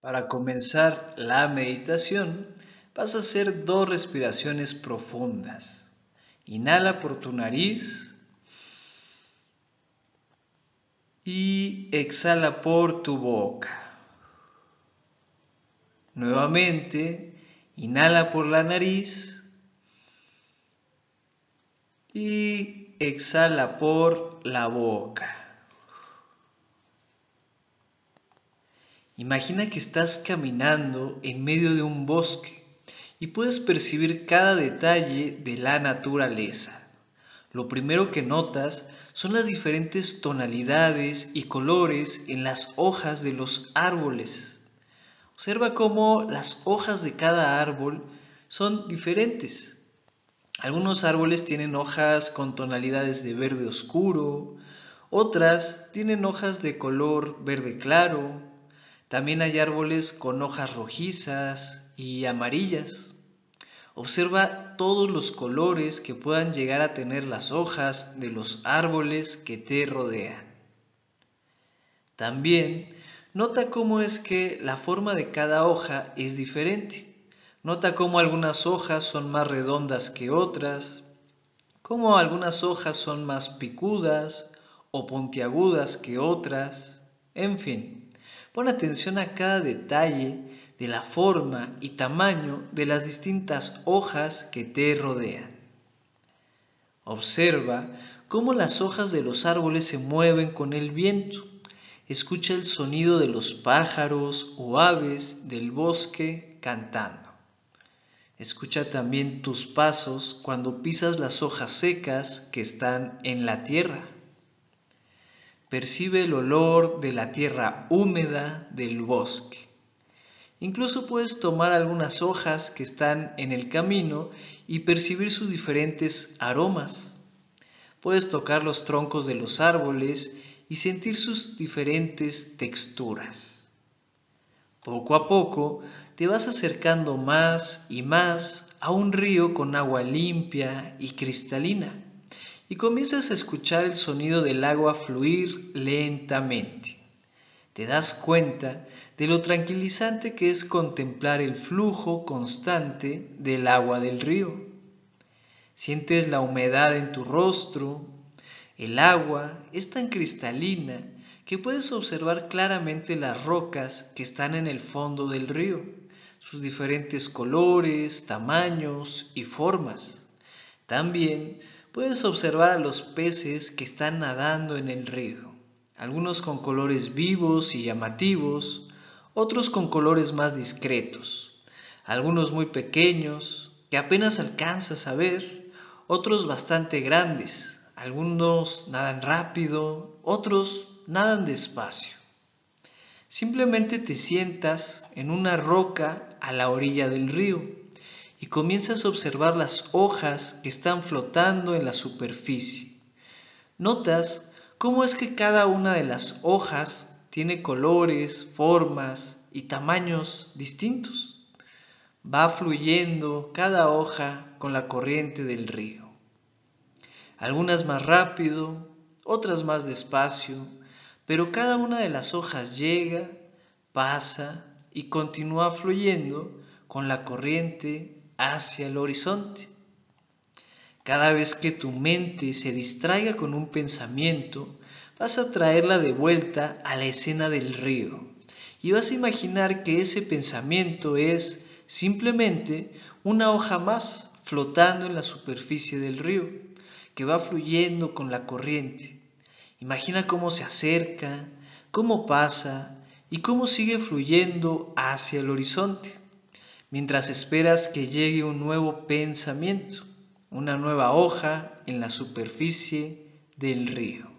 Para comenzar la meditación, vas a hacer dos respiraciones profundas. Inhala por tu nariz y exhala por tu boca. Nuevamente, inhala por la nariz y exhala por la boca. Imagina que estás caminando en medio de un bosque y puedes percibir cada detalle de la naturaleza. Lo primero que notas son las diferentes tonalidades y colores en las hojas de los árboles. Observa cómo las hojas de cada árbol son diferentes. Algunos árboles tienen hojas con tonalidades de verde oscuro, otras tienen hojas de color verde claro, también hay árboles con hojas rojizas y amarillas. Observa todos los colores que puedan llegar a tener las hojas de los árboles que te rodean. También nota cómo es que la forma de cada hoja es diferente. Nota cómo algunas hojas son más redondas que otras, cómo algunas hojas son más picudas o puntiagudas que otras, en fin. Pon atención a cada detalle de la forma y tamaño de las distintas hojas que te rodean. Observa cómo las hojas de los árboles se mueven con el viento. Escucha el sonido de los pájaros o aves del bosque cantando. Escucha también tus pasos cuando pisas las hojas secas que están en la tierra. Percibe el olor de la tierra húmeda del bosque. Incluso puedes tomar algunas hojas que están en el camino y percibir sus diferentes aromas. Puedes tocar los troncos de los árboles y sentir sus diferentes texturas. Poco a poco te vas acercando más y más a un río con agua limpia y cristalina y comienzas a escuchar el sonido del agua fluir lentamente. Te das cuenta de lo tranquilizante que es contemplar el flujo constante del agua del río. Sientes la humedad en tu rostro. El agua es tan cristalina que puedes observar claramente las rocas que están en el fondo del río, sus diferentes colores, tamaños y formas. También puedes observar a los peces que están nadando en el río, algunos con colores vivos y llamativos, otros con colores más discretos, algunos muy pequeños que apenas alcanzas a ver, otros bastante grandes, algunos nadan rápido, otros nadan despacio. Simplemente te sientas en una roca a la orilla del río y comienzas a observar las hojas que están flotando en la superficie. Notas cómo es que cada una de las hojas tiene colores, formas y tamaños distintos. Va fluyendo cada hoja con la corriente del río. Algunas más rápido, otras más despacio, pero cada una de las hojas llega, pasa y continúa fluyendo con la corriente hacia el horizonte. Cada vez que tu mente se distraiga con un pensamiento, vas a traerla de vuelta a la escena del río y vas a imaginar que ese pensamiento es simplemente una hoja más flotando en la superficie del río, que va fluyendo con la corriente. Imagina cómo se acerca, cómo pasa y cómo sigue fluyendo hacia el horizonte mientras esperas que llegue un nuevo pensamiento, una nueva hoja en la superficie del río.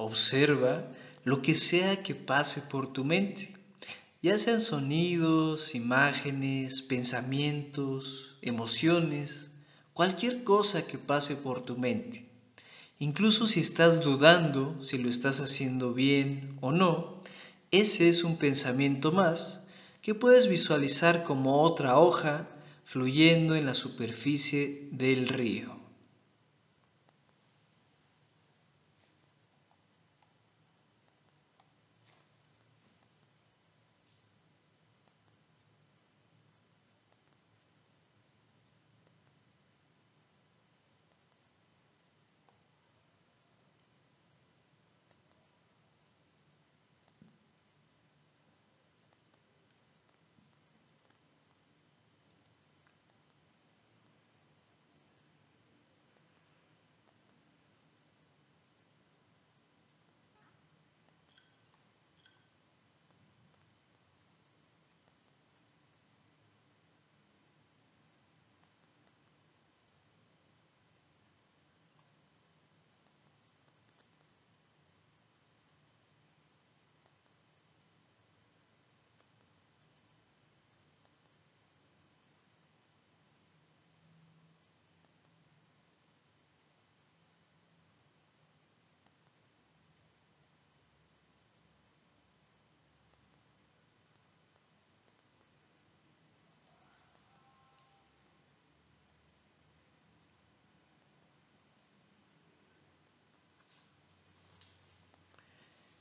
Observa lo que sea que pase por tu mente, ya sean sonidos, imágenes, pensamientos, emociones, cualquier cosa que pase por tu mente. Incluso si estás dudando si lo estás haciendo bien o no, ese es un pensamiento más que puedes visualizar como otra hoja fluyendo en la superficie del río.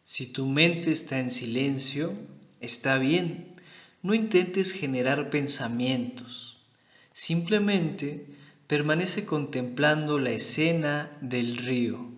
Si tu mente está en silencio, está bien. No intentes generar pensamientos. Simplemente permanece contemplando la escena del río.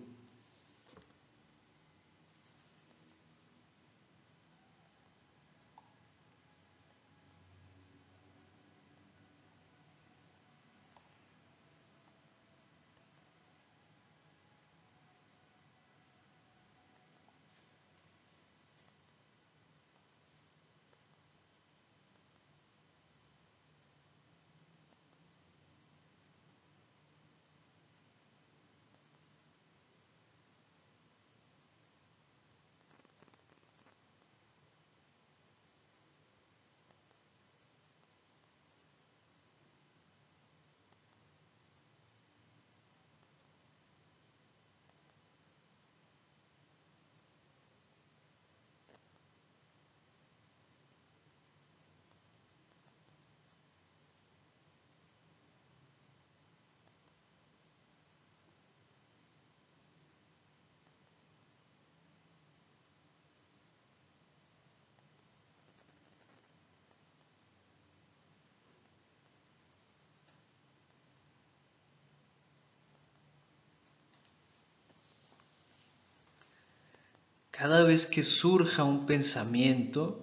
Cada vez que surja un pensamiento,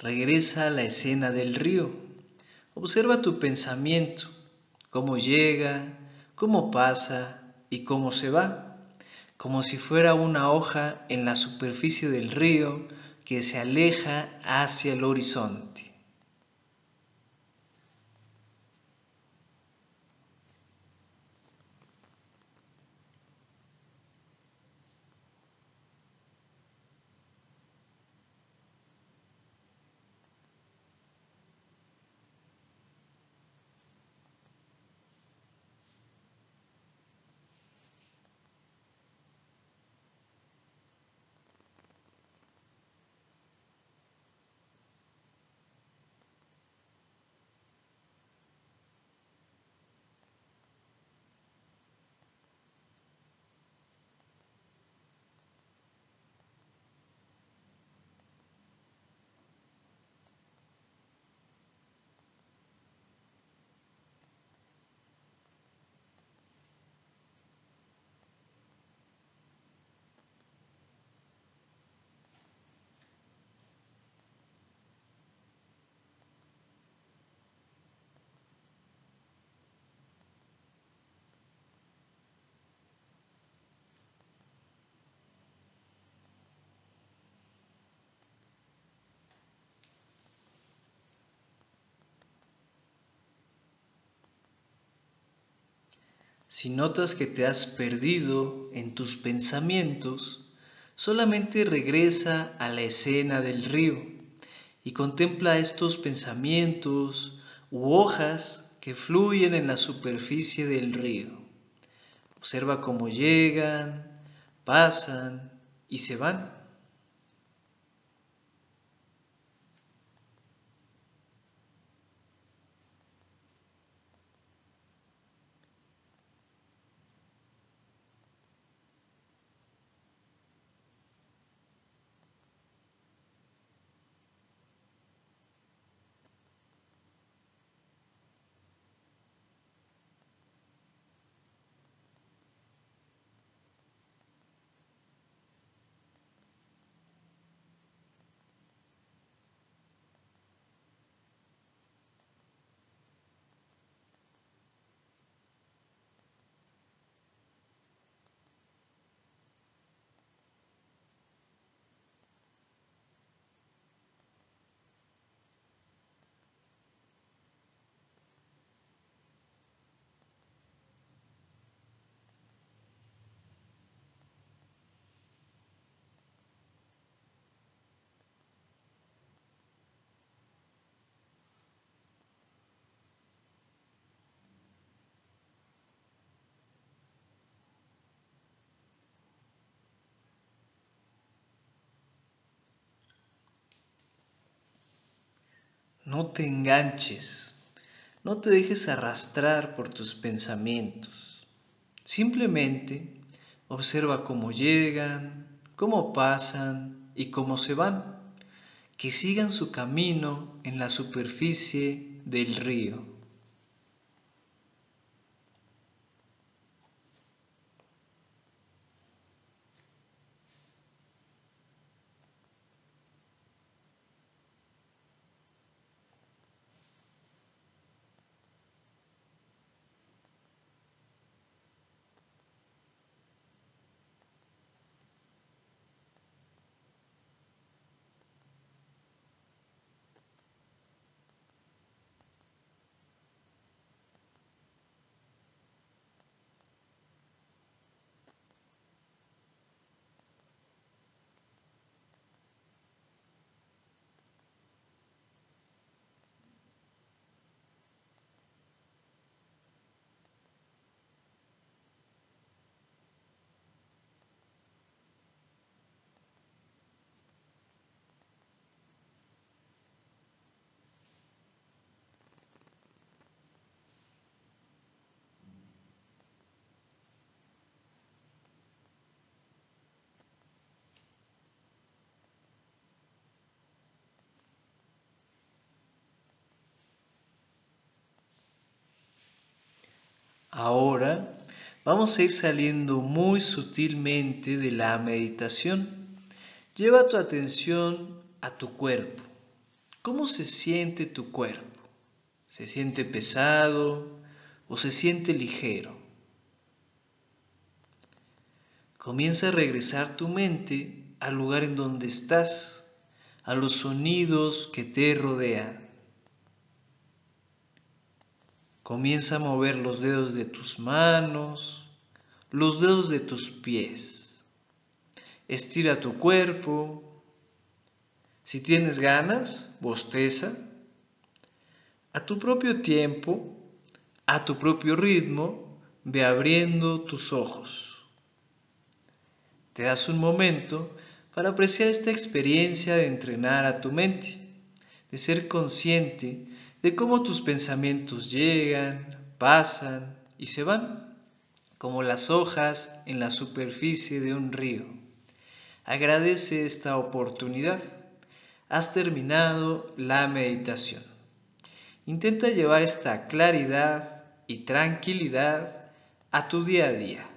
regresa a la escena del río. Observa tu pensamiento, cómo llega, cómo pasa y cómo se va, como si fuera una hoja en la superficie del río que se aleja hacia el horizonte. Si notas que te has perdido en tus pensamientos, solamente regresa a la escena del río y contempla estos pensamientos u hojas que fluyen en la superficie del río. Observa cómo llegan, pasan y se van. No te enganches, no te dejes arrastrar por tus pensamientos. Simplemente observa cómo llegan, cómo pasan y cómo se van. Que sigan su camino en la superficie del río. Ahora vamos a ir saliendo muy sutilmente de la meditación. Lleva tu atención a tu cuerpo. ¿Cómo se siente tu cuerpo? ¿Se siente pesado o se siente ligero? Comienza a regresar tu mente al lugar en donde estás, a los sonidos que te rodean. Comienza a mover los dedos de tus manos, los dedos de tus pies. Estira tu cuerpo. Si tienes ganas, bosteza. A tu propio tiempo, a tu propio ritmo, ve abriendo tus ojos. Te das un momento para apreciar esta experiencia de entrenar a tu mente, de ser consciente de cómo tus pensamientos llegan, pasan y se van, como las hojas en la superficie de un río. Agradece esta oportunidad. Has terminado la meditación. Intenta llevar esta claridad y tranquilidad a tu día a día.